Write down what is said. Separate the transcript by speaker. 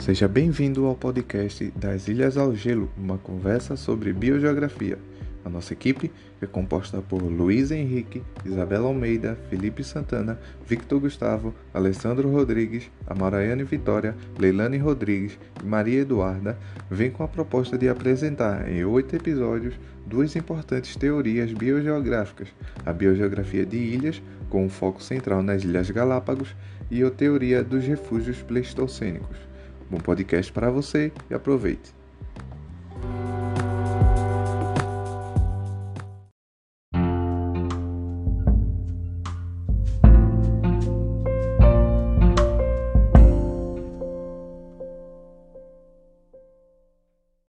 Speaker 1: Seja bem-vindo ao podcast das Ilhas ao Gelo, uma conversa sobre biogeografia. A nossa equipe é composta por Luiz Henrique, Isabela Almeida, Felipe Santana, Victor Gustavo, Alessandro Rodrigues, Amaraiane Vitória, Leilane Rodrigues e Maria Eduarda, vem com a proposta de apresentar em oito episódios duas importantes teorias biogeográficas: a biogeografia de ilhas, com um foco central nas Ilhas Galápagos, e a teoria dos refúgios pleistocênicos. Bom podcast para você e aproveite!